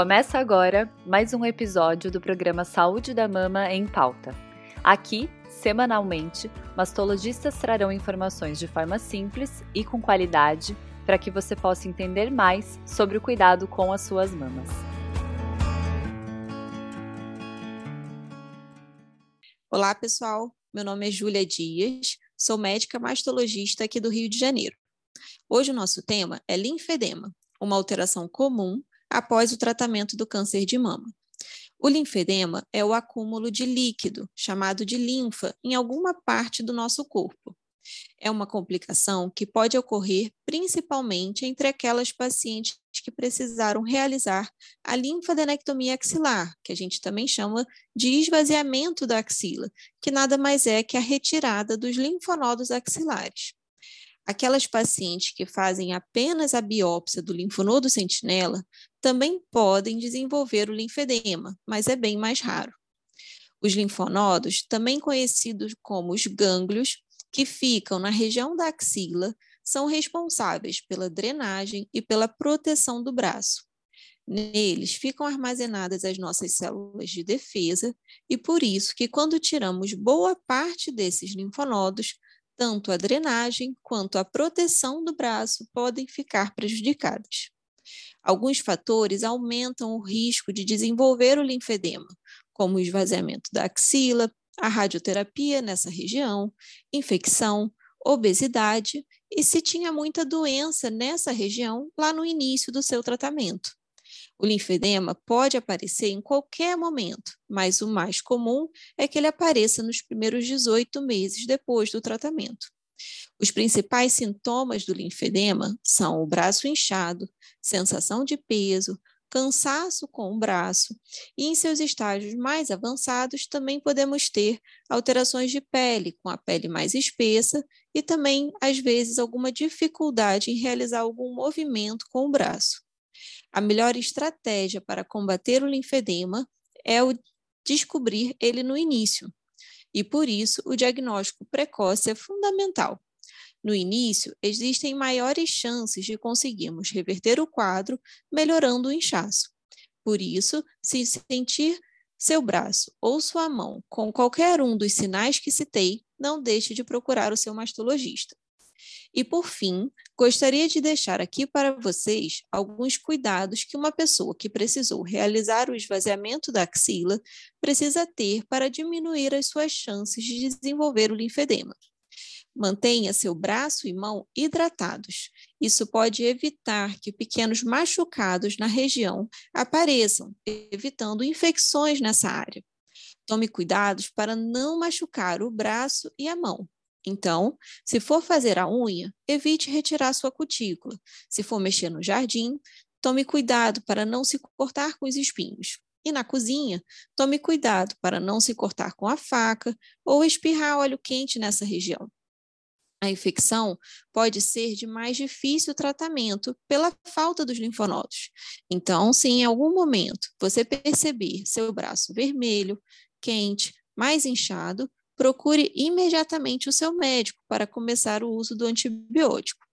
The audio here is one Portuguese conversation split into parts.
Começa agora mais um episódio do programa Saúde da Mama em Pauta. Aqui, semanalmente, mastologistas trarão informações de forma simples e com qualidade para que você possa entender mais sobre o cuidado com as suas mamas. Olá, pessoal. Meu nome é Júlia Dias, sou médica mastologista aqui do Rio de Janeiro. Hoje o nosso tema é linfedema, uma alteração comum após o tratamento do câncer de mama. O linfedema é o acúmulo de líquido, chamado de linfa, em alguma parte do nosso corpo. É uma complicação que pode ocorrer principalmente entre aquelas pacientes que precisaram realizar a linfadenectomia axilar, que a gente também chama de esvaziamento da axila, que nada mais é que a retirada dos linfonodos axilares. Aquelas pacientes que fazem apenas a biópsia do linfonodo sentinela também podem desenvolver o linfedema, mas é bem mais raro. Os linfonodos, também conhecidos como os gânglios, que ficam na região da axila, são responsáveis pela drenagem e pela proteção do braço. Neles ficam armazenadas as nossas células de defesa e por isso que quando tiramos boa parte desses linfonodos, tanto a drenagem quanto a proteção do braço podem ficar prejudicadas. Alguns fatores aumentam o risco de desenvolver o linfedema, como o esvaziamento da axila, a radioterapia nessa região, infecção, obesidade e se tinha muita doença nessa região lá no início do seu tratamento. O linfedema pode aparecer em qualquer momento, mas o mais comum é que ele apareça nos primeiros 18 meses depois do tratamento. Os principais sintomas do linfedema são o braço inchado, sensação de peso, cansaço com o braço, e em seus estágios mais avançados também podemos ter alterações de pele, com a pele mais espessa e também, às vezes, alguma dificuldade em realizar algum movimento com o braço. A melhor estratégia para combater o linfedema é o descobrir ele no início, e por isso o diagnóstico precoce é fundamental. No início, existem maiores chances de conseguirmos reverter o quadro, melhorando o inchaço. Por isso, se sentir seu braço ou sua mão com qualquer um dos sinais que citei, não deixe de procurar o seu mastologista. E por fim, gostaria de deixar aqui para vocês alguns cuidados que uma pessoa que precisou realizar o esvaziamento da axila precisa ter para diminuir as suas chances de desenvolver o linfedema. Mantenha seu braço e mão hidratados. Isso pode evitar que pequenos machucados na região apareçam, evitando infecções nessa área. Tome cuidados para não machucar o braço e a mão. Então, se for fazer a unha, evite retirar sua cutícula. Se for mexer no jardim, tome cuidado para não se cortar com os espinhos. E na cozinha, tome cuidado para não se cortar com a faca ou espirrar óleo quente nessa região. A infecção pode ser de mais difícil tratamento pela falta dos linfonodos. Então, se em algum momento você perceber seu braço vermelho, quente, mais inchado, procure imediatamente o seu médico para começar o uso do antibiótico.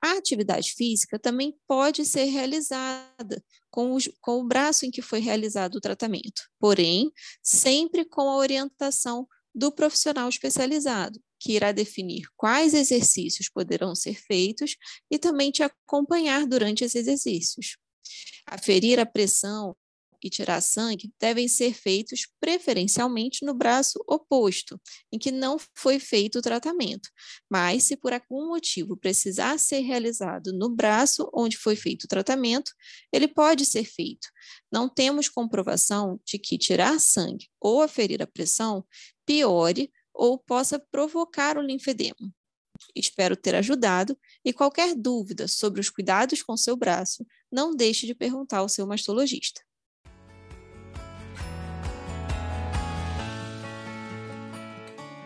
A atividade física também pode ser realizada com, os, com o braço em que foi realizado o tratamento, porém, sempre com a orientação do profissional especializado, que irá definir quais exercícios poderão ser feitos e também te acompanhar durante esses exercícios. Aferir a pressão e tirar sangue devem ser feitos preferencialmente no braço oposto, em que não foi feito o tratamento. Mas, se por algum motivo precisar ser realizado no braço onde foi feito o tratamento, ele pode ser feito. Não temos comprovação de que tirar sangue ou aferir a pressão piore ou possa provocar o linfedema. Espero ter ajudado e qualquer dúvida sobre os cuidados com seu braço, não deixe de perguntar ao seu mastologista.